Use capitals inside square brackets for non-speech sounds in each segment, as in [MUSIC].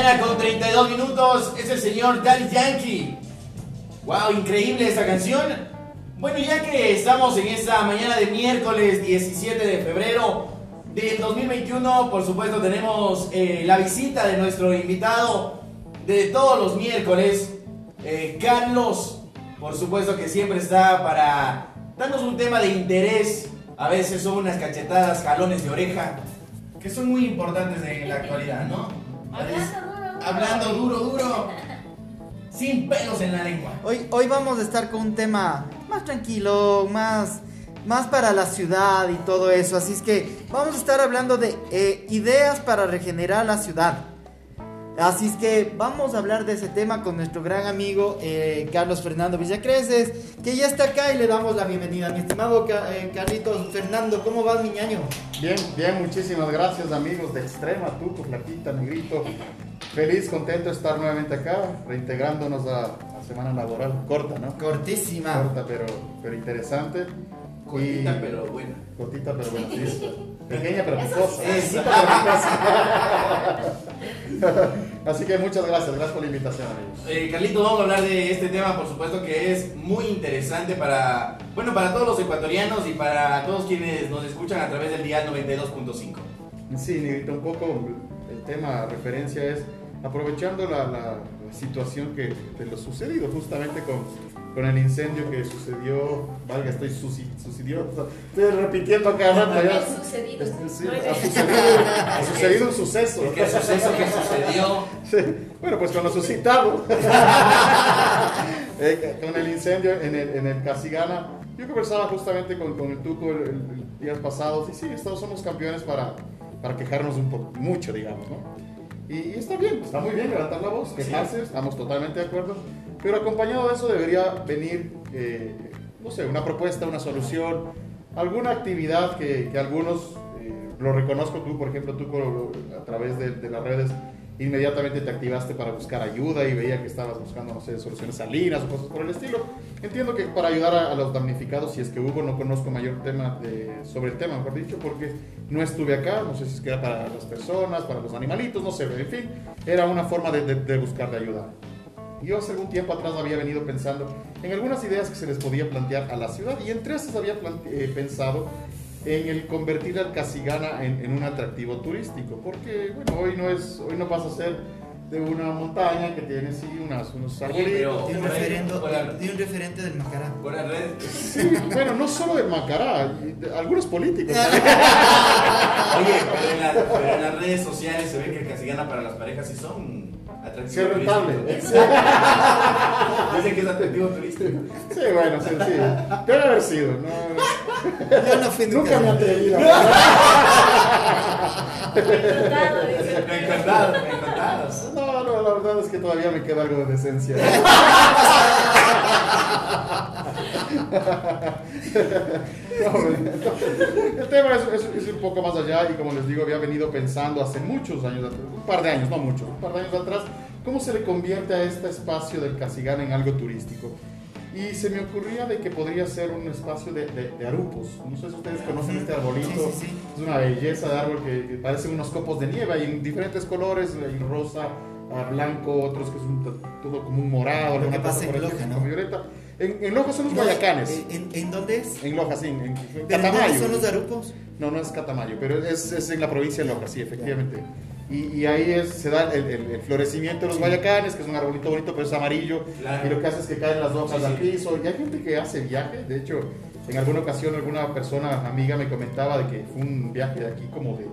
Con 32 minutos es el señor Daddy Yankee. Wow, increíble esta canción. Bueno, ya que estamos en esta mañana de miércoles 17 de febrero del 2021, por supuesto tenemos eh, la visita de nuestro invitado de todos los miércoles, eh, Carlos, por supuesto que siempre está para darnos un tema de interés, a veces son unas cachetadas, jalones de oreja, que son muy importantes en la actualidad, ¿no? Hablando duro, duro. Sin pelos en la lengua. Hoy, hoy vamos a estar con un tema más tranquilo, más, más para la ciudad y todo eso. Así es que vamos a estar hablando de eh, ideas para regenerar la ciudad. Así es que vamos a hablar de ese tema con nuestro gran amigo eh, Carlos Fernando Villacreces, que ya está acá y le damos la bienvenida. Mi estimado eh, Carlitos Fernando, ¿cómo vas, mi ñaño? Bien, bien, muchísimas gracias, amigos de Extrema, tú, tu flaquita, negrito. Feliz, contento de estar nuevamente acá, reintegrándonos a la semana laboral. Corta, ¿no? Cortísima. Corta, pero, pero interesante. Cortita, pero buena. Cortita, pero buena, sí. [LAUGHS] Pequeña, pero picosa. [LAUGHS] Así que muchas gracias, gracias por la invitación, amigos. Eh, Carlito, vamos a hablar de este tema, por supuesto que es muy interesante para, bueno, para todos los ecuatorianos y para todos quienes nos escuchan a través del día 92.5. Sí, Negrito, un poco el tema, referencia es aprovechando la, la, situación que de lo sucedido justamente con, con el incendio que sucedió, valga, estoy sucedió, estoy repitiendo cada rato ya. Sucedido. ha, sucedido, ha sucedido un suceso. ¿Qué suceso que sucedió? Bueno, pues con lo suscitado, [LAUGHS] eh, con el incendio en el, en el Casigana, yo conversaba justamente con, con el Tuco el, el, días pasados y sí, somos campeones para, para quejarnos un poco, mucho, digamos, ¿no? Y, está bien, está muy bien levantar la voz, quejarse, estamos totalmente de acuerdo. Pero acompañado de eso debería venir, eh, no sé, una propuesta, una solución, alguna actividad que, algunos, eh, lo reconozco tú, por ejemplo, tú a través de, las redes, inmediatamente te activaste para buscar ayuda y veía que estabas buscando, no sé, soluciones salinas o cosas por el estilo. Entiendo que para ayudar a, los damnificados, si es que hubo, no conozco mayor tema sobre el tema, mejor dicho, porque no estuve acá, no sé si es que era para las personas, para los animalitos, no sé, en fin, era una forma de, de, de buscar de ayuda. Yo hace algún tiempo atrás había venido pensando en algunas ideas que se les podía plantear a la ciudad y entre esas había eh, pensado en el convertir al Casigana en, en, un atractivo turístico, porque bueno, hoy no, es, hoy no pasa a ser de una montaña que tiene sí unas, unos arbolitos. Tiene un, referendo, tiene un referente del Macará. Por la red. Sí, bueno, no solo del Macará, algunos políticos. [LAUGHS] Oye, pero en, la, pero en, las redes sociales se ve que el Casigana para las parejas sí son atractivos. Sí, rentable. [LAUGHS] Dicen que es atractivo turístico. Sí, bueno, sí, sí. Debe haber sido. No, Yo no fui nunca me he atrevido. Encantado, [LAUGHS] dice. Me encantado, me encantado. Es que todavía me queda algo de decencia. [LAUGHS] El tema es, es, es, un poco más allá y como les digo, había venido pensando hace muchos años, un par de años, no mucho, un par de años atrás, cómo se le convierte a este espacio del Casigán en algo turístico. Y se me ocurría de que podría ser un espacio de, de, de arupos. No sé si ustedes conocen este arbolito. Sí, sí, sí. Es una belleza de árbol que, parecen unos copos de nieve y en diferentes colores, hay rosa, blanco, otros que es un, todo como un morado. Lo que una pasa en Loja, ¿no? Violeta. En, en, Loja son los guayacanes. ¿En, ¿En, dónde es? En Loja, sí. En, en ¿Pero Catamayo. son los arupos? No, no es Catamayo, pero es, es en la provincia de Loja, sí, efectivamente. Y, y, ahí es, se da el, el, el, florecimiento de los guayacanes, que es un arbolito bonito, pero es amarillo. Claro. Y lo que hace es que caen las hojas sí, al piso. Y hay gente que hace viaje. De hecho, en alguna ocasión, alguna persona amiga me comentaba de que fue un viaje de aquí como de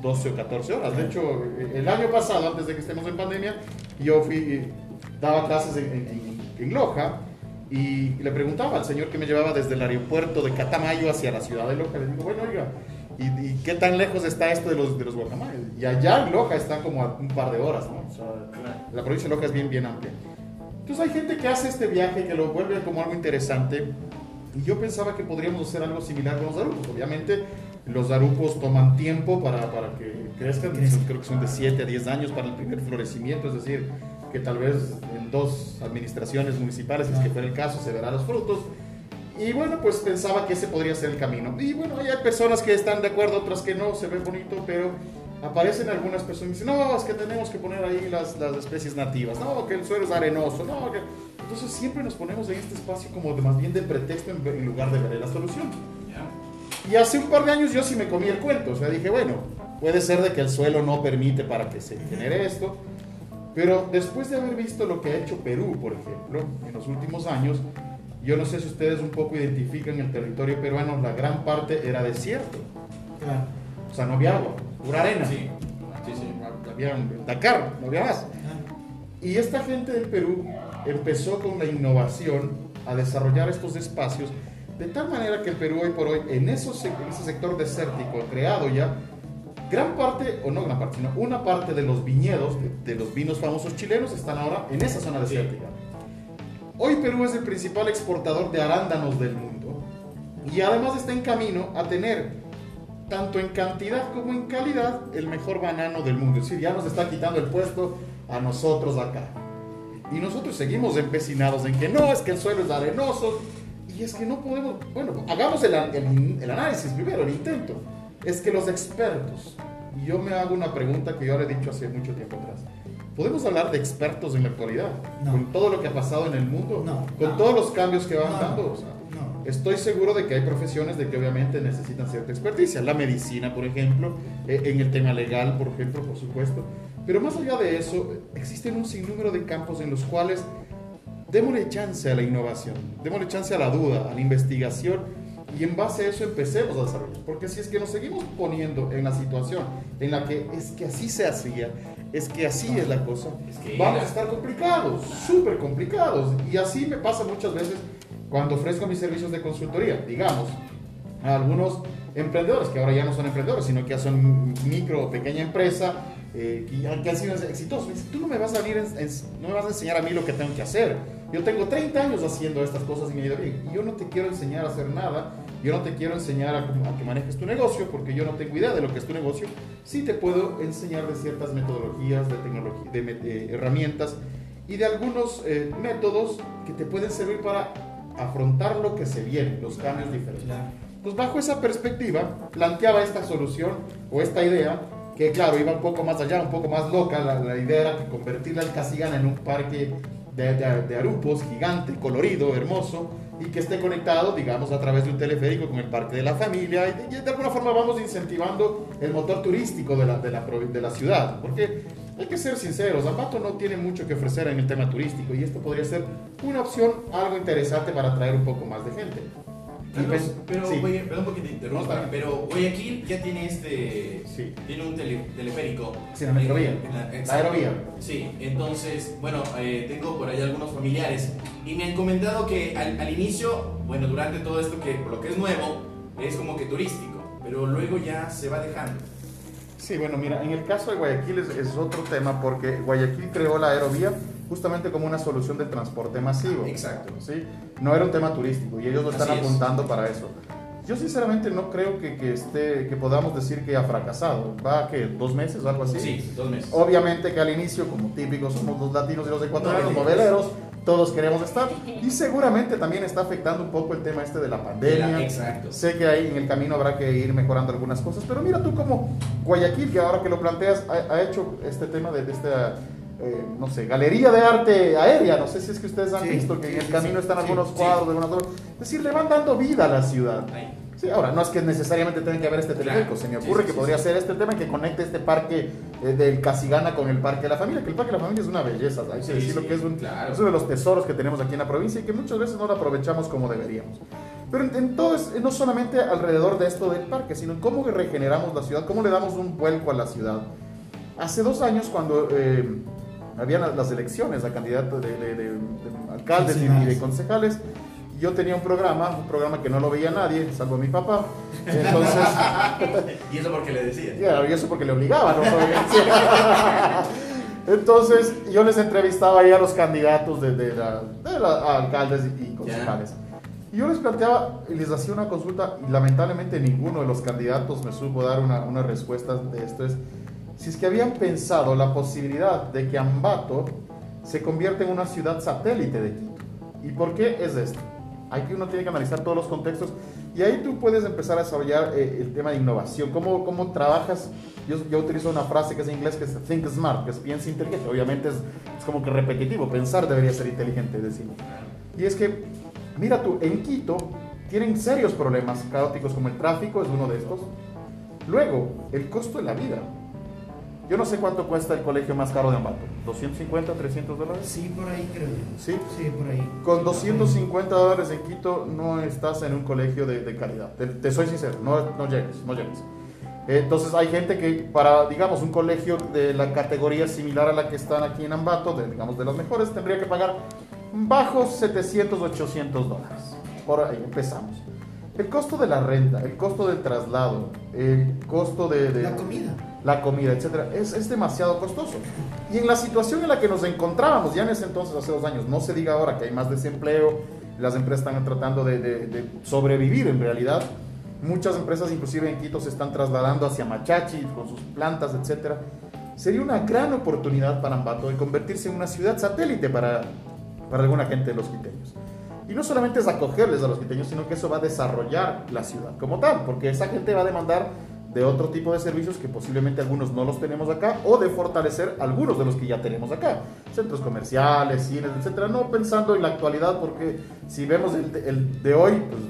12 o 14 horas. De hecho, el año pasado, antes de que estemos en pandemia, yo fui, daba clases en, en, en Loja y le preguntaba al señor que me llevaba desde el aeropuerto de Catamayo hacia la ciudad de Loja. Le digo, bueno, oiga, ¿y, y qué tan lejos está esto de los, de los guacamayos? Y allá en Loja está como a un par de horas, ¿no? O sea, la provincia de Loja es bien, bien amplia. Entonces hay gente que hace este viaje, que lo vuelve como algo interesante. Y yo pensaba que podríamos hacer algo similar con los arupos. Obviamente, los arupos toman tiempo para, para que crezcan. Creo que son de 7 a 10 años para el primer florecimiento. Es decir, que tal vez en dos administraciones municipales, si es que fuera el caso, se verán los frutos. Y bueno, pues pensaba que ese podría ser el camino. Y bueno, hay personas que están de acuerdo, otras que no, se ve bonito, pero aparecen algunas personas y dicen, no, es que tenemos que poner ahí las, las especies nativas, no, que el suelo es arenoso, no, que... Entonces siempre nos ponemos en este espacio como de más bien de pretexto en, en lugar de ver la solución. Y hace un par de años yo sí me comí el cuento, o sea, dije, bueno, puede ser de que el suelo no permite para que se genere esto, pero después de haber visto lo que ha hecho Perú, por ejemplo, en los últimos años, yo no sé si ustedes un poco identifican el territorio peruano, la gran parte era desierto, Claro. o sea, no había agua, pura arena. Sí, sí, sí. Había un Dakar, no había más. Y esta gente del Perú empezó con la innovación a desarrollar estos espacios de tal manera que el Perú hoy por hoy, en, esos, en ese sector desértico creado ya, gran parte, o no gran parte, sino una parte de los viñedos, de, de los vinos famosos chilenos, están ahora en esa zona Sí. desértica. Hoy Perú es el principal exportador de arándanos del mundo y además está en camino a tener, tanto en cantidad como en calidad, el mejor banano del mundo. Es decir, ya nos está quitando el puesto a nosotros acá. Y nosotros seguimos empecinados en que no, es que el suelo es arenoso y es que no podemos, bueno, hagamos el, el- el análisis primero, el intento. Es que los expertos, y yo me hago una pregunta que yo le he dicho hace mucho tiempo atrás. ¿Podemos hablar de expertos en la actualidad? No. Con todo lo que ha pasado en el mundo, No. con No. todos los cambios que van dando. o sea. Estoy seguro de que hay profesiones de que obviamente necesitan cierta experticia. La medicina, por ejemplo, eh, en el tema legal, por ejemplo, por supuesto. Pero más allá de eso, existen un sinnúmero de campos en los cuales démosle chance a la innovación, démosle chance a la duda, a la investigación y en base a eso empecemos a desarrollar. Porque si es que nos seguimos poniendo en la situación en la que es que así se hacía, es que así es la cosa, Es que vamos a estar complicados, súper complicados. Y así me pasa muchas veces cuando ofrezco mis servicios de consultoría, digamos, a algunos emprendedores que ahora ya no son emprendedores, sino que ya son micro o pequeña empresa, eh, que, ya- que han sido exitosos. Tú no me vas a venir, en- en- no me vas a enseñar a mí lo que tengo que hacer. Yo tengo 30 años haciendo estas cosas y me ha ido bien. Y yo no te quiero enseñar a hacer nada. Yo no te quiero enseñar a, a que manejes tu negocio porque yo no tengo idea de lo que es tu negocio. Sí te puedo enseñar de ciertas metodologías, de, tecnología, de met- eh, herramientas y de algunos eh, métodos que te pueden servir para afrontar lo que se viene, los cambios diferentes. Pues bajo esa perspectiva planteaba esta solución o esta idea que claro iba un poco más allá, un poco más loca, la, la idea era que convertirla al Casigana en un parque de, de, de arupos gigante, colorido, hermoso y que esté conectado, digamos, a través de un teleférico con el parque de la familia y de, de alguna forma vamos incentivando el motor turístico de la, de la, de la ciudad, porque hay que ser sinceros, Ambato no tiene mucho que ofrecer en el tema turístico y esto podría ser una opción algo interesante para atraer un poco más de gente. Carlos, pero, sí. oye, perdón porque te interrumpa, pero Guayaquil ya tiene este, Sí. tiene un tele- teleférico. Sí, la metrovía. En la- La aerovía. Sí, entonces, bueno, eh, tengo por ahí algunos familiares y me han comentado que al, al inicio, bueno, durante todo esto que por lo que es nuevo, es como que turístico, pero luego ya se va dejando. Sí, bueno, mira, en el caso de Guayaquil es, es otro tema porque Guayaquil creó la aerovía justamente como una solución de transporte masivo. Exacto. ¿sí? No era un tema turístico y ellos lo están Así es. apuntando para eso. Yo sinceramente no creo que, que, esté, que podamos decir que ha fracasado. ¿Va que ¿Dos meses o algo así? Sí, dos meses. Obviamente que al inicio, como típicos, somos los latinos y los ecuatorianos, Noveleros. noveleros, todos queremos estar. Y seguramente también está afectando un poco el tema este de la pandemia. Exacto. Sé que ahí en el camino habrá que ir mejorando algunas cosas, pero mira tú como Guayaquil, que ahora que lo planteas, ha, ha hecho este tema de, de esta, eh, no sé, galería de arte aérea. No sé si es que ustedes han Sí, visto que sí, en el sí, camino están algunos cuadros, algunas cosas. Es decir, le van dando vida a la ciudad. Ahí. Sí, ahora, no es que necesariamente tenga que haber este teleférico, se me ocurre sí, que sí, podría sí. ser este tema que conecte este parque eh, del Casigana con el Parque de la Familia, que el Parque de la Familia es una belleza, hay que Sí, decirlo sí, que es, un, claro. es uno de los tesoros que tenemos aquí en la provincia y que muchas veces no lo aprovechamos como deberíamos. Pero en- entonces, no solamente alrededor de esto del parque, sino en cómo regeneramos la ciudad, cómo le damos un vuelco a la ciudad. Hace dos años, cuando eh, habían las- elecciones, la candidato de, de- de- de alcaldes y- y de Concejales. Yo tenía un programa, un programa que no lo veía nadie, salvo mi papá. Entonces, [LAUGHS] Y eso porque le decía. Claro, y eso porque le obligaba, ¿no? [LAUGHS] Entonces, yo les entrevistaba ahí a los candidatos de, de la- de la- alcaldes y concejales. Y yo les planteaba y les hacía una consulta y lamentablemente ninguno de los candidatos me supo dar una, una respuesta de esto. Es si es que habían pensado la posibilidad de que Ambato se convierta en una ciudad satélite de Quito. ¿Y por qué es esto? Aquí uno tiene que analizar todos los contextos y ahí tú puedes empezar a desarrollar eh, el tema de innovación, cómo, cómo trabajas. Yo, yo utilizo una frase que es en inglés que es think smart, que es piensa inteligente. Obviamente es, es como que repetitivo, pensar debería ser inteligente, decir. Y es que, mira tú, en Quito tienen serios problemas caóticos como el tráfico, es uno de estos. Luego, el costo de la vida. Yo no sé cuánto cuesta el colegio más caro de Ambato. ¿250, 300 dólares? Sí, por ahí creo. Sí. Sí, por ahí. Con 250 dólares en Quito no estás en un colegio de, de calidad. Te, te soy sincero, no, no llegues, no llegues. Eh, Entonces hay gente que para, digamos, un colegio de la categoría similar a la que están aquí en Ambato, de, digamos, de los mejores, tendría que pagar bajos 700, 800 dólares. Por ahí empezamos. El costo de la renta, el costo del traslado, el costo de... de- La comida. La comida, etcétera, es, es demasiado costoso. Y en la situación en la que nos encontrábamos, ya en ese entonces, hace dos años, no se diga ahora que hay más desempleo, las empresas están tratando de, sobrevivir en realidad. Muchas empresas, inclusive en Quito, se están trasladando hacia Machachi con sus plantas, etcétera. Sería una gran oportunidad para Ambato de convertirse en una ciudad satélite para, para alguna gente de los quiteños. Y no solamente es acogerles a los quiteños, sino que eso va a desarrollar la ciudad como tal, porque esa gente va a demandar de otro tipo de servicios que posiblemente algunos no los tenemos acá, o de fortalecer algunos de los que ya tenemos acá. Centros comerciales, cines, etcétera. No pensando en la actualidad, porque si vemos el, de- el de hoy, pues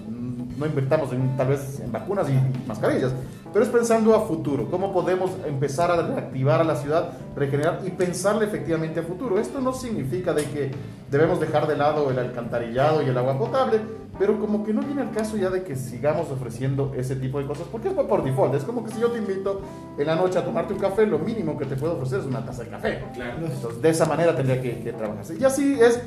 no invertamos en, tal vez en vacunas y, y mascarillas, pero es pensando a futuro, cómo podemos empezar a reactivar a la ciudad, regenerar y pensarle efectivamente a futuro. Esto no significa de que debemos dejar de lado el alcantarillado y el agua potable, pero como que no viene al caso ya de que sigamos ofreciendo ese tipo de cosas, porque es por default, es como que si yo te invito en la noche a tomarte un café, lo mínimo que te puedo ofrecer es una taza de café. Claro. Entonces, de esa manera tendría que, que trabajarse. Y así es,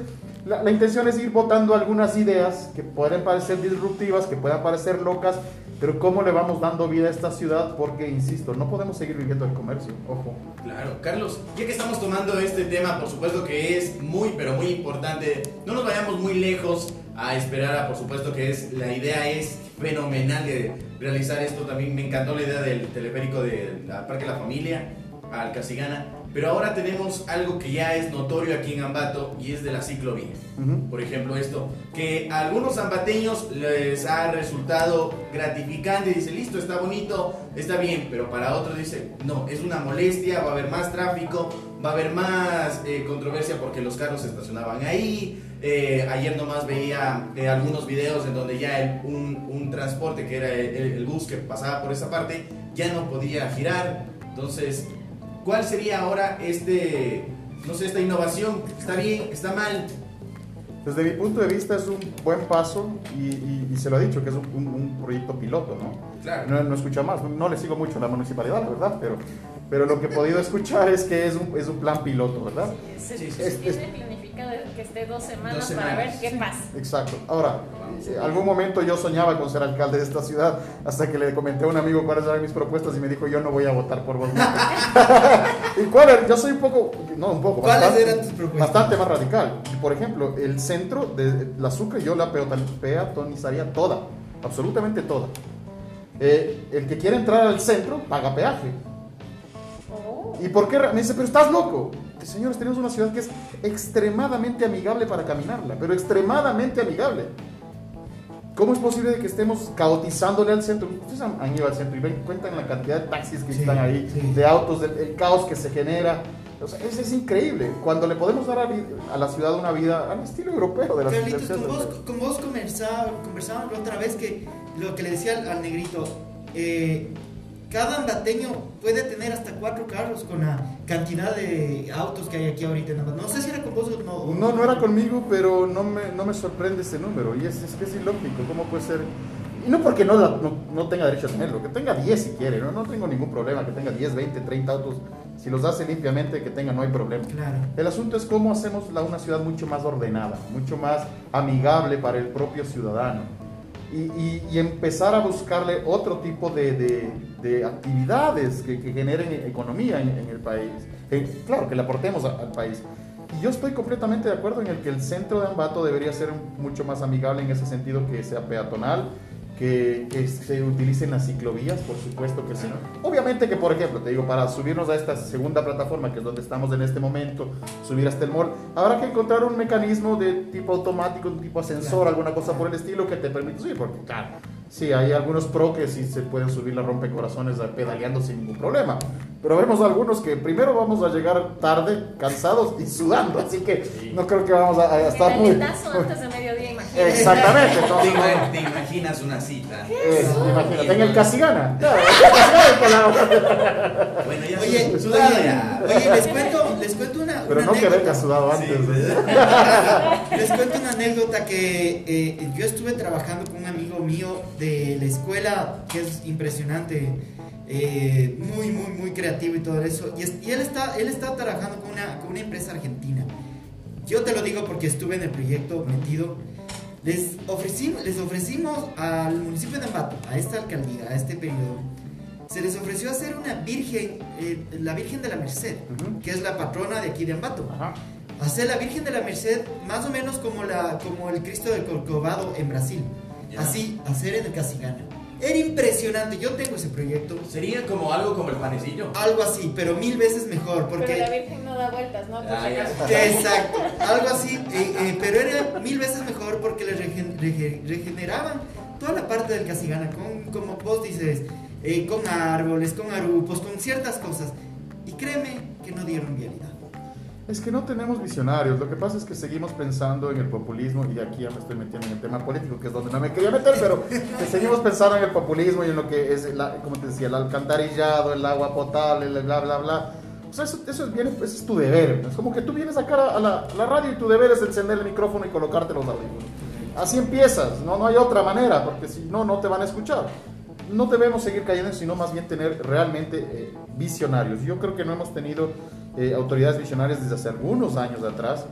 la, la intención es ir votando algunas ideas que pueden parecer disruptivas, que puedan parecer locas, pero cómo le vamos dando vida a esta ciudad, porque, insisto, no podemos seguir viviendo el comercio, ojo. Claro, Carlos, ya que estamos tomando este tema, por supuesto que es muy, pero muy importante, no nos vayamos muy lejos a esperar a, por supuesto que es, la idea es fenomenal de realizar esto, también me encantó la idea del teleférico del Parque La Familia al Casigana, pero ahora tenemos algo que ya es notorio aquí en Ambato y es de la ciclovía. Ujú. Por ejemplo, esto, que a algunos zambateños les ha resultado gratificante, dice, listo, está bonito, está bien, pero para otros dice, no, es una molestia, va a haber más tráfico, va a haber más eh, controversia porque los carros se estacionaban ahí. Eh, ayer nomás veía eh, algunos videos en donde ya el- un, un transporte que era el, el bus que pasaba por esa parte ya no podía girar. Entonces, ¿cuál sería ahora este, no sé, esta innovación? ¿Está bien? ¿Está mal? Desde mi punto de vista es un buen paso y, y- y se lo he dicho que es un, un- un proyecto piloto, ¿no? Claro. No, no escucha más, no le sigo mucho a la municipalidad, la verdad, pero, pero lo que he podido escuchar es que es un, es un plan piloto, ¿verdad? Sí, sí, sí. tiene planificado que esté dos semanas, Dos para ver semanas. qué pasa. Exacto. Ahora, eh, algún momento yo soñaba con ser alcalde de esta ciudad hasta que le comenté a un amigo cuáles eran mis propuestas y me dijo yo no voy a votar por vos. [LAUGHS] [LAUGHS] ¿Y cuál era? Yo soy un poco, no un poco, ¿Cuáles bastante, eran tus propuestas? bastante más radical. Por ejemplo, el centro de la Sucre yo la peaton- peatonizaría toda, absolutamente toda. Eh, el que quiere entrar al centro paga peaje. Oh. ¿Y por qué? Me dice, pero estás loco. Señores, tenemos una ciudad que es extremadamente amigable para caminarla, pero extremadamente amigable. ¿Cómo es posible de que estemos caotizándole al centro? Ustedes han, han ido al centro y ven, cuentan la cantidad de taxis que Sí, están ahí, sí. de autos, del, el caos que se genera. O sea, es, es increíble. Cuando le podemos dar a, a la ciudad una vida al estilo europeo de las Carlitos, con vos, con vos conversaba- conversábamos la otra vez que lo que le decía al, al negrito, eh, cada andateño puede tener hasta cuatro carros con la cantidad de autos que hay aquí ahorita. No sé si era con vos o no. No, no era conmigo, pero no me, no me sorprende ese número. Y es, es que es ilógico. ¿Cómo puede ser? Y no porque no, la- no, no tenga derecho a tenerlo, que tenga 10 si quiere, ¿no? no tengo ningún problema, que tenga 10, 20, 30 autos. Si los hace limpiamente, que tenga, no hay problema. Claro. El asunto es cómo hacemos la, una ciudad mucho más ordenada, mucho más amigable para el propio ciudadano. Y, empezar a buscarle otro tipo de, de- de actividades que, generen economía en, el país. Eh, claro, que le aportemos al país. Y yo estoy completamente de acuerdo en el que el centro de Ambato debería ser mucho más amigable en ese sentido, que sea peatonal, que, que se utilicen las ciclovías, por supuesto que sí. Obviamente que, por ejemplo, te digo, para subirnos a esta segunda plataforma, que es donde estamos en este momento, subir hasta el mall, habrá que encontrar un mecanismo de tipo automático, un tipo ascensor, Claro. alguna cosa por el estilo que te permita subir, porque claro, Sí, hay algunos pro que sí se pueden subir la rompecorazones pedaleando sin ningún problema. Pero vemos algunos que primero vamos a llegar tarde, cansados y sudando. Así que no creo que vamos a, a estar muy. Exactamente. ¿Te, entonces, te imaginas una cita? eh, imagínate, en el Casigana. Claro, el Casigana con la- Bueno, ya Oye, oye, les cuento, les cuento una, Pero una no que anécdota. venga sudado antes. ¿eh? [LAUGHS] Les cuento una anécdota que eh, yo estuve trabajando con un amigo mío de la escuela, que es impresionante, eh, muy, muy, muy creativo y todo eso. Y, es- y él, está, él está trabajando con una, con una empresa argentina. Yo te lo digo porque estuve en el proyecto metido. Les ofrecimos, les ofrecimos al municipio de Ambato, a esta alcaldía, a este periodo, se les ofreció hacer una virgen, eh, la Virgen de la Merced, que es la patrona de aquí de Ambato Ajá. hacer la Virgen de la Merced más o menos como, la, como el Cristo del Corcovado en Brasil. Ya. Así, hacer en el Casigana. Era impresionante, yo tengo ese proyecto. Sería como algo como el panecillo. Algo así, pero mil veces mejor, Pero la porque... Virgen no da vueltas, ¿no? Por Ah. Exacto, algo así, eh, eh, pero era mil veces mejor porque le regen- rege- regeneraban toda la parte del Casigana, con, como vos dices, eh, con árboles, con arupos, con ciertas cosas. Y créeme que no dieron vialidad. Es que no tenemos visionarios. Lo que pasa es que seguimos pensando en el populismo y aquí ya me estoy metiendo en el tema político, que es donde no me quería meter, pero [LAUGHS] que seguimos pensando en el populismo y en lo que es, la, como te decía, el alcantarillado, el agua potable, el bla, bla, bla. O sea, eso, eso es, bien, eso es tu deber. Es como que tú vienes acá a la, a la radio y tu deber es encender el micrófono y colocarte los audífonos. Así empiezas, no, no hay otra manera, porque si no, no te van a escuchar. No debemos seguir cayendo, sino más bien tener realmente eh, visionarios. Yo creo que no hemos tenido eh, autoridades visionarias desde hace algunos años atrás.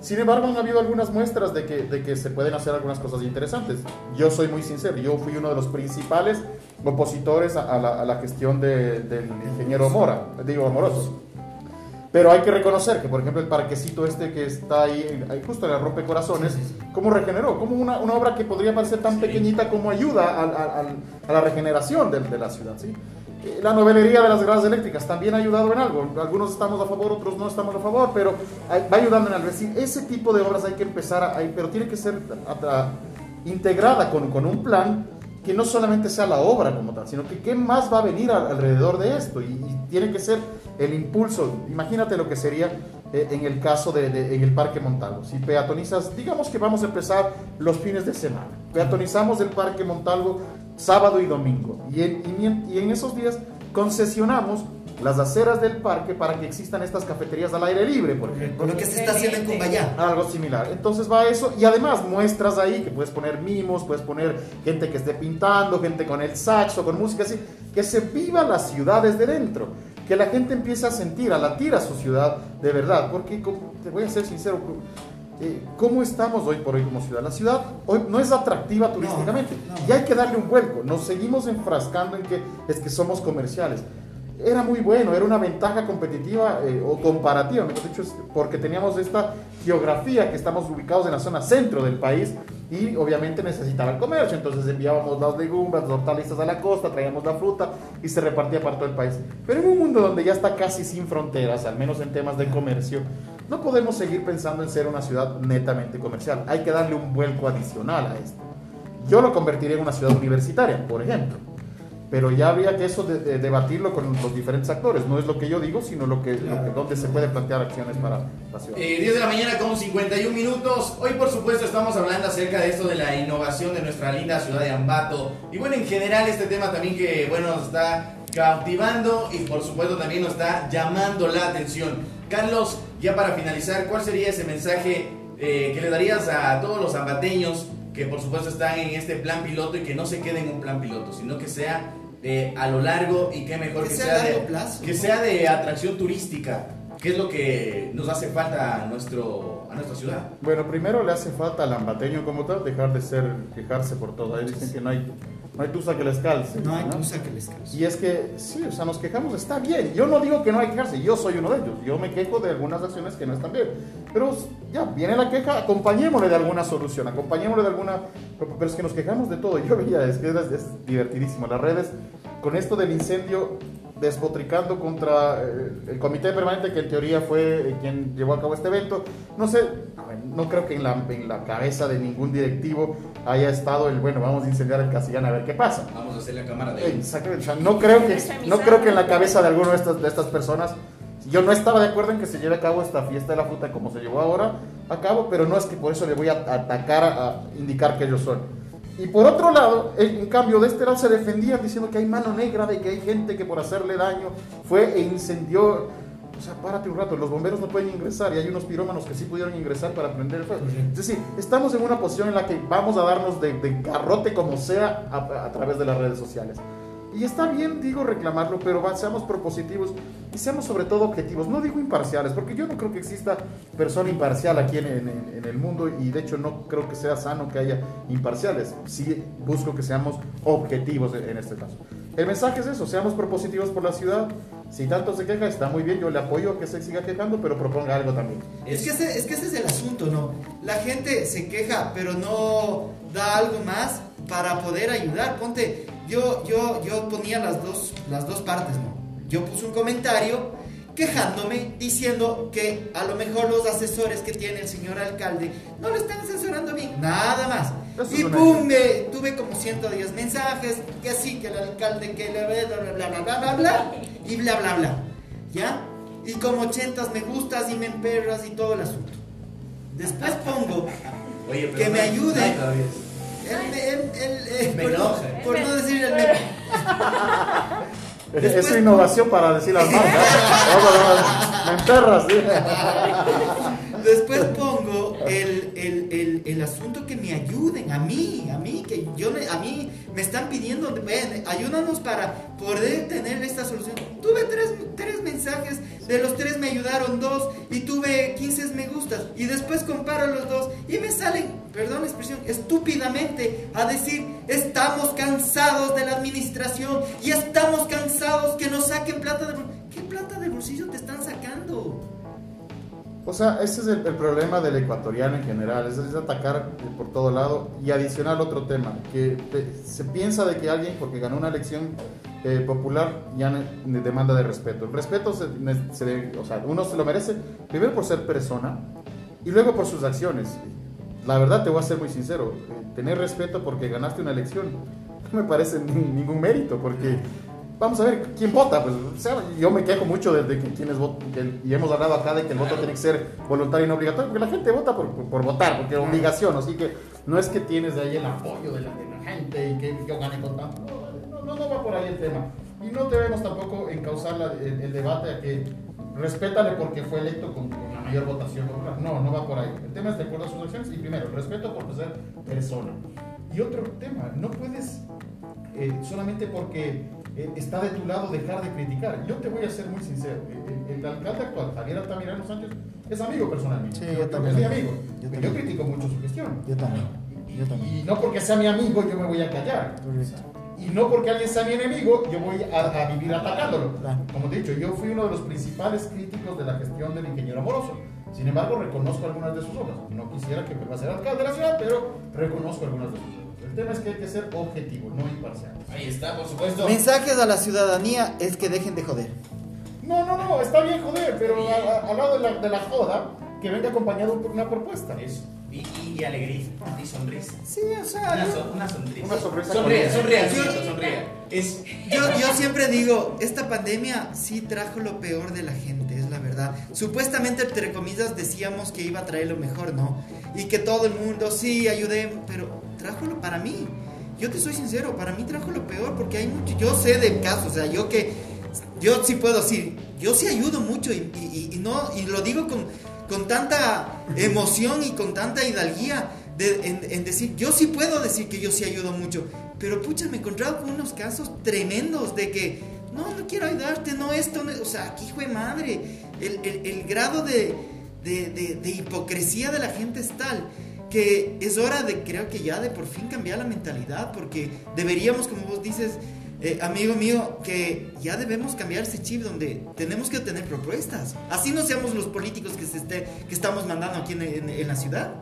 Sin embargo, han habido algunas muestras de que, de que se pueden hacer algunas cosas interesantes. Yo soy muy sincero, yo fui uno de los principales opositores a, a la, a la gestión de- del ingeniero Mora, digo Amoroso. Pero hay que reconocer que, por ejemplo, el parquecito este que está ahí, justo en el rompecorazones, ¿cómo regeneró? Como una, una obra que podría parecer tan pequeñita como ayuda al- al- a la regeneración de, de la ciudad, ¿sí? La novelería de las gradas eléctricas también ha ayudado en algo. Algunos estamos a favor, otros no estamos a favor, pero va ayudando en algo. Es decir, ese tipo de obras hay que empezar a, pero tiene que ser a- a- integrada con, con un plan que no solamente sea la obra como tal, sino que qué más va a venir al- alrededor de esto y, y tiene que ser el impulso. Imagínate lo que sería eh, en el caso de, de- en el Parque Montalvo. Si peatonizas, digamos que vamos a empezar los fines de semana. Peatonizamos el Parque Montalvo sábado y domingo y en, y en esos días concesionamos las aceras del parque para que existan estas cafeterías al aire libre, por ejemplo. Lo que se está haciendo en Cumbayá. Algo similar. Entonces va eso y además muestras ahí que puedes poner mimos, puedes poner gente que esté pintando, gente con el saxo, con música así, que se viva la ciudad desde dentro, que la gente empiece a sentir, a latir a su ciudad de verdad, porque te voy a ser sincero, eh, ¿cómo estamos hoy por hoy como ciudad? La ciudad hoy no es atractiva turísticamente no, no. y hay que darle un vuelco. Nos seguimos enfrascando en que es que somos comerciales. Era muy bueno, era una ventaja competitiva eh, o comparativa, mejor dicho, porque teníamos esta geografía que estamos ubicados en la zona centro del país y obviamente necesitaba el comercio, entonces enviábamos las legumbres, las hortalizas a la costa, traíamos la fruta y se repartía para todo el país. Pero en un mundo donde ya está casi sin fronteras, al menos en temas de comercio, no podemos seguir pensando en ser una ciudad netamente comercial. Hay que darle un vuelco adicional a esto. Yo lo convertiría en una ciudad universitaria, por ejemplo. Pero ya habría que eso de, de- debatirlo con los diferentes actores. No es lo que yo digo, sino lo que, lo que- donde se puede plantear acciones para la ciudad. Eh, 10 de la mañana con 51 minutos. Hoy, por supuesto, estamos hablando acerca de esto de la innovación de nuestra linda ciudad de Ambato. Y bueno, en general, este tema también que, bueno, nos está cautivando y, por supuesto, también nos está llamando la atención. Carlos, ya para finalizar, ¿cuál sería ese mensaje eh, que le darías a todos los ambateños que, por supuesto, están en este plan piloto y que no se quede en un plan piloto, sino que sea eh, a lo largo y qué mejor Que que, sea de, plazo, que ¿no? sea de atracción turística? ¿Qué es lo que nos hace falta a, nuestro, a nuestra ciudad? Bueno, primero le hace falta al ambateño como tal dejar de ser, quejarse por todo. Ahí dicen que no hay, no hay tusa que les calce. No hay cosa que les cause. Y es que, sí, o sea, nos quejamos, está bien. Yo no digo que no hay que quejarse, yo soy uno de ellos. Yo me quejo de algunas acciones que no están bien. Pero ya, viene la queja, acompañémosle de alguna solución, acompañémosle de alguna... Pero es que nos quejamos de todo. [LAUGHS] Yo veía, es que es, es divertidísimo. Las redes, con esto del incendio, despotricando contra eh, el comité permanente que en teoría fue eh, quien llevó a cabo este evento. No sé, no creo que en la, en la cabeza de ningún directivo haya estado el, bueno, vamos a incendiar el Casillán a ver qué pasa. Vamos a hacer la cámara de... Exactamente, no creo que, no creo que en la cabeza de alguno de estas, de estas personas, yo no estaba de acuerdo en que se lleve a cabo esta fiesta de la fruta como se llevó ahora a cabo, pero no es que por eso le voy a atacar, a, a indicar que ellos son. Y por otro lado, en, cambio, de este lado se defendían diciendo que hay mano negra, de que hay gente que por hacerle daño fue e incendió. O sea, párate un rato, los bomberos no pueden ingresar y hay unos pirómanos que sí pudieron ingresar para prender el fuego. Es decir, estamos en una posición en la que vamos a darnos de, de garrote como sea a, a través de las redes sociales. Y está bien, digo, reclamarlo, pero va- seamos propositivos y seamos sobre todo objetivos. No digo imparciales, porque yo no creo que exista persona imparcial aquí en, en- en el mundo y de hecho no creo que sea sano que haya imparciales. Sí busco que seamos objetivos en, este caso. El mensaje es eso, seamos propositivos por la ciudad. Si tanto se queja, está muy bien, yo le apoyo a que se siga quejando, pero proponga algo también. Es que, ese, es que ese es el asunto, ¿no? La gente se queja, pero no da algo más para poder ayudar. Ponte, yo, yo, yo ponía las dos, las dos partes, ¿no? Yo puse un comentario quejándome, diciendo que a lo mejor los asesores que tiene el señor alcalde no lo están asesorando bien, nada más. Eso Y pum, me- tuve como 110 mensajes, que sí, que el alcalde, que le bla, bla, bla, bla, bla, bla, bla, y bla, bla, bla. ¿Ya? Y como 80 me gustas y me emperras y todo el asunto. Después pongo Oye, que me hay- ayude. no hay todavía. El, el, el, el- Me por, no, enoja. por no decir el meme. Es Después- una innovación para decir las [LAUGHS] marcas. Me enterras, ¿sí? Después el, el, asunto que me ayuden, a mí, a mí, que yo a mí me están pidiendo, ayúdanos para poder tener esta solución. Tuve tres, tres mensajes, de los tres me ayudaron dos y tuve 15 me gustas y después comparo los dos y me salen, perdón la expresión, estúpidamente a decir, estamos cansados de la administración y estamos cansados que nos saquen plata de. ¿Qué plata de bolsillo te están sacando? O sea, ese es el, el problema del ecuatoriano en general, es, es atacar por todo lado. Y adicional otro tema, que se piensa de que alguien, porque ganó una elección eh, popular, ya ne- demanda de respeto. El respeto, se, se o sea, uno se lo merece, primero por ser persona y luego por sus acciones. La verdad, te voy a ser muy sincero, eh, tener respeto porque ganaste una elección no me parece ni- ningún mérito, porque vamos a ver quién vota. Pues, o sea, yo me quejo mucho de, de que quienes votan, que y hemos hablado acá de que el voto tiene que ser voluntario y no obligatorio, porque la gente vota por, por- por votar, porque es obligación, así que no es que tienes de ahí el apoyo de la, de la gente y que yo gane con tanto. No, no, no va por ahí el tema. Y no debemos tampoco encauzar la- el, el debate a que respétale porque fue electo con, con la mayor votación popular. No, no va por ahí. El tema es de acuerdo a sus acciones y primero, respeto por ser persona. Y otro tema, no puedes eh, solamente porque está de tu lado dejar de criticar. Yo te voy a ser muy sincero. El, el- alcalde actual, Javier Altamirano Sánchez, es amigo personalmente. Sí, yo, yo también. Es mi amigo. Yo Yo, también. critico mucho su gestión. Yo también. Yo Y también. no porque sea mi amigo yo me voy a callar. Y no porque alguien sea mi enemigo yo voy a, a vivir atacándolo. Claro. Como te he dicho, yo fui uno de los principales críticos de la gestión del ingeniero Amoroso. Sin embargo, reconozco algunas de sus obras. No quisiera que vuelva a ser alcalde de la ciudad, pero reconozco algunas de sus obras. Tema es que hay que ser objetivo, no imparcial. Ahí está, por supuesto. Mensajes a la ciudadanía es que dejen de joder. No, no, no, está bien joder, pero a- a- al lado de la, de la joda, que venga acompañado por una propuesta. Eso. Y, y, y alegría. Y sonrisa. Sí, o sea, Una, yo- son- una sonrisa. Una sonrisa Sonríe, con- sonríe, sonríe. Es. Yo, yo siempre digo, esta pandemia sí trajo lo peor de la gente, es la verdad. Supuestamente, entre comillas, decíamos que iba a traer lo mejor, ¿no? Y que todo el mundo, sí, ayudé, pero trajo lo para mí. Yo te soy sincero, para mí trajo lo peor porque hay mucho, yo sé de casos, o sea, yo que, yo sí puedo decir, yo sí ayudo mucho y, no, y lo digo con, con tanta emoción y con tanta hidalguía de- en, decir, yo sí puedo decir que yo sí ayudo mucho, pero pucha, me he encontrado con unos casos tremendos de que, no, no quiero ayudarte, no esto, no- o sea, que hijo de madre, el, el- el grado de- de- de hipocresía de la gente es tal que es hora de, creo que ya de por fin cambiar la mentalidad, porque deberíamos, como vos dices, eh, amigo mío, que ya debemos cambiar ese chip donde tenemos que tener propuestas. Así no seamos los políticos que, se esté, que estamos mandando aquí en, en- en la ciudad.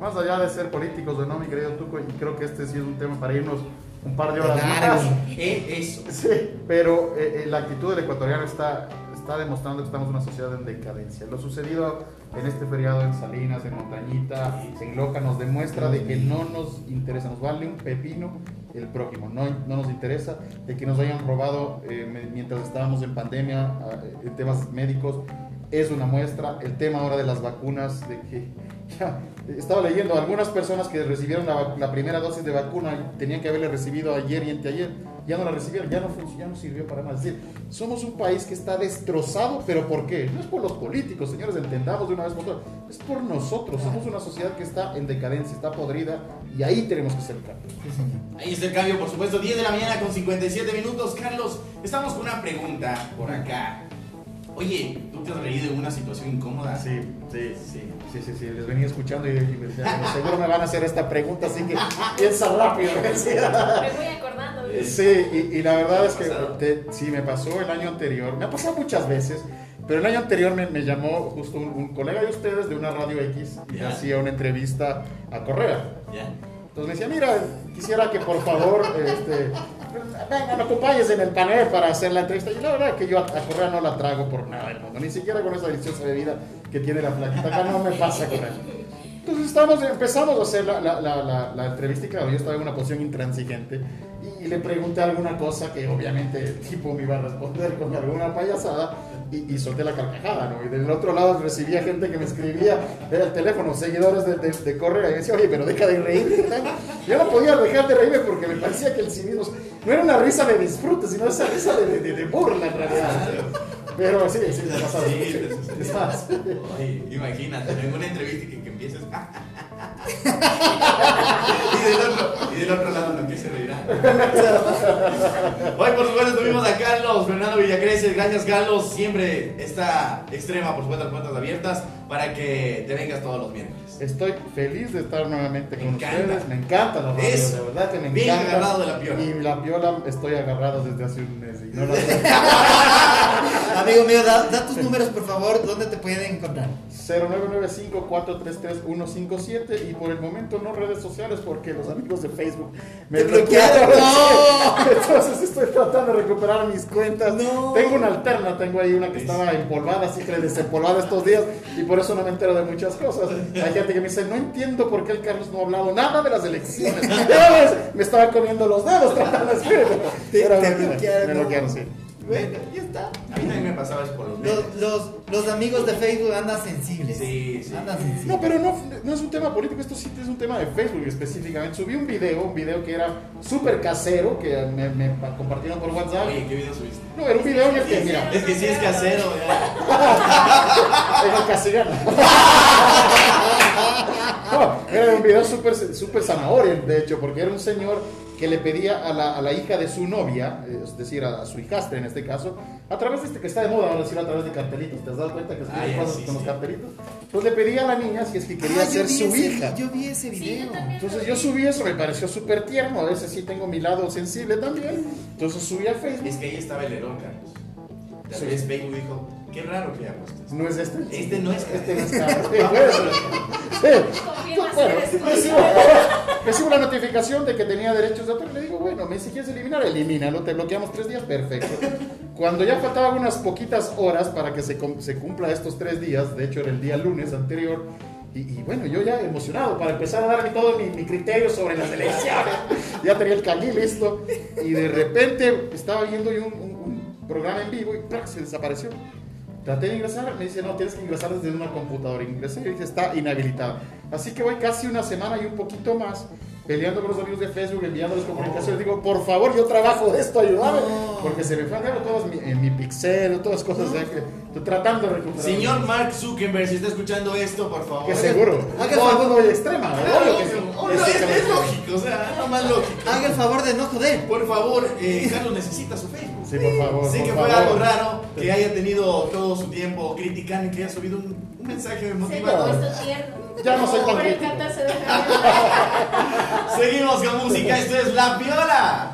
Más allá de ser políticos o no, mi querido Tuco, y creo que este sí es un tema para irnos un par de horas Largo. más. Eh, eso. Sí, pero eh, eh, la actitud del ecuatoriano está, está demostrando que estamos en una sociedad en decadencia. Lo sucedido en este feriado en Salinas, en Montañita, en Loja, nos demuestra de que no nos interesa, nos vale un pepino el prójimo, no, no nos interesa de que nos hayan robado eh, mientras estábamos en pandemia eh, temas médicos. Es una muestra, el tema ahora de las vacunas, de que [LAUGHS] ya, estaba leyendo algunas personas que recibieron la, la primera dosis de vacuna tenían que haberla recibido ayer y anteayer, ya no la recibieron, ya no, ya no sirvió para nada. Es decir, somos un país que está destrozado, pero ¿por qué? No es por los políticos, señores, entendamos de una vez por todas, es por nosotros, somos una sociedad que está en decadencia, está podrida y ahí tenemos que ser cambio. Sí, señor. Ahí está el cambio, por supuesto, 10 de la mañana con 57 minutos. Carlos, estamos con una pregunta por acá. Oye, ¿tú te has reído en una situación incómoda? Sí, sí, Sí. sí, sí, sí, les venía escuchando y, y me decía, "Bueno, seguro me van a hacer esta pregunta, así que [LAUGHS] piensa rápido. [LAUGHS] Me voy acordando. De- Sí, y, y la verdad es que sí, me pasó el año anterior, me ha pasado muchas veces, pero el año anterior me, me llamó justo un, un colega de ustedes de una radio X y hacía una entrevista a Correa. Entonces me decía, mira, quisiera que por favor, este, vengan, acompañes en el panel para hacer la entrevista. Y la verdad es que yo a, a Correa no la trago por nada del mundo, ni siquiera con esa deliciosa bebida que tiene la flaquita. Acá no me pasa con eso. Entonces estamos, empezamos a hacer la, la, la, la, entrevista y claro, yo estaba en una posición intransigente y, y le pregunté alguna cosa que obviamente el tipo me iba a responder con alguna payasada y, y solté la carcajada, ¿no? Y del otro lado recibía gente que me escribía era el teléfono, seguidores de, de, de Correa y decía, oye, pero deja de reírte. Yo no podía dejar de reírme porque me parecía que el cinismo no era una risa de disfrute, sino esa risa de, de, de burla en realidad. Pero sí, sí, me ha pasado. Sí, más, Oye, imagínate, en una entrevista que, que empieces. [LAUGHS] y, del otro, y del otro lado no que se reirá. Hoy, por supuesto, tuvimos a Carlos Fernando Villacreces. Gracias, Carlos. Siempre está extrema, por supuesto, las puertas abiertas para que te vengas todos los miércoles. Estoy feliz de estar nuevamente Me con encanta. ustedes. Me encanta la radio, Eso. de verdad que me Bien encanta. agarrado de la piola. Y la piola estoy agarrado desde hace un mes. y no la- [LAUGHS] Amigo mío, da, da tus números, por favor, ¿dónde te pueden encontrar? 0995-433-157 y por el momento no redes sociales porque los amigos de Facebook me ¡Te bloquearon! [LAUGHS] ¡No! Entonces estoy tratando de recuperar mis cuentas. No. Tengo una alterna, tengo ahí una que estaba empolvada, así que le desempolvada estos días y por eso no me entero de muchas cosas. Hay gente que me dice, no entiendo por qué el Carlos no ha hablado nada de las elecciones. [LAUGHS] Me estaba comiendo los dedos tratando de escribir. Pero te mentira, bloquearon, Me bloquearon, sí. Bueno, ya está. A mí también me pasaba eso por los memes. Los, los, los amigos de Facebook andan sensibles. Sí, sí. Andan sensibles. No, pero no, no es un tema político, esto sí es un tema de Facebook específicamente. Subí un video, un video que era súper casero, que me, me pa- compartieron por WhatsApp. Oye, ¿qué video subiste? No, era un video en el que, mira, Es que sí es casero, ya. [LAUGHS] castellano. [LAUGHS] No, era un video súper súper zanahoria, de hecho, porque era un señor que le pedía a la, a la hija de su novia, es decir, a, a su hijastra en este caso, a través de este que está de moda ahora decir a través de cartelitos, ¿te has dado cuenta que Ah, escriben ya, cosas sí, con los sí. cartelitos? Pues le pedía a la niña si es que quería Ah, yo ser su ese- hija. Yo vi ese Sí, video. yo también. Entonces yo subí eso, me pareció súper tierno, a veces sí tengo mi lado sensible también. Entonces subí a Facebook. Es que ahí estaba el error, Carlos. Tal Sí. vez Facebook dijo, qué raro que esto. No es este. Este no es Este no es Carlos. Sí, ser. [LAUGHS] Sí. Bueno. Recibo, la notificación de que tenía derechos de autor. Le digo, bueno, me quieres eliminar, elimínalo. Te bloqueamos tres días, perfecto. Cuando ya faltaban unas poquitas horas para que se, se cumpla estos tres días, de hecho era el día lunes anterior, y, y bueno, yo ya emocionado para empezar a dar mi- todo mi, mi criterio sobre las elecciones. ya tenía el cañí listo, y de repente estaba viendo yo un, un- un programa en vivo y ¡prac! se desapareció. Traté de ingresar, me dice, no, tienes que ingresar desde una computadora. Ingresé y dice, está inhabilitado. Así que voy casi una semana y un poquito más peleando con los amigos de Facebook, enviándoles comunicaciones. Digo, por favor, yo trabajo de esto, ayúdame. No. Porque se me fue a dar todas mi, en mi pixel, todas cosas de que estoy tratando de recuperar. Señor Mark Zuckerberg, si está escuchando esto, por favor. Que seguro. Haga el No, favor. muy extrema. Claro, Obvio que sí. obvio, es, es lógico, o sea, lo más lógico. Haga el favor de no joder. Por favor, eh, Carlos necesita su Facebook. Sí, por favor. Por que fue favor. algo raro que haya tenido todo su tiempo criticando y que haya subido un, un mensaje motivador. me puesto tierno. Ya no soy tan Por el crítico. 14 de febrero. Seguimos con música, esto es La Viola.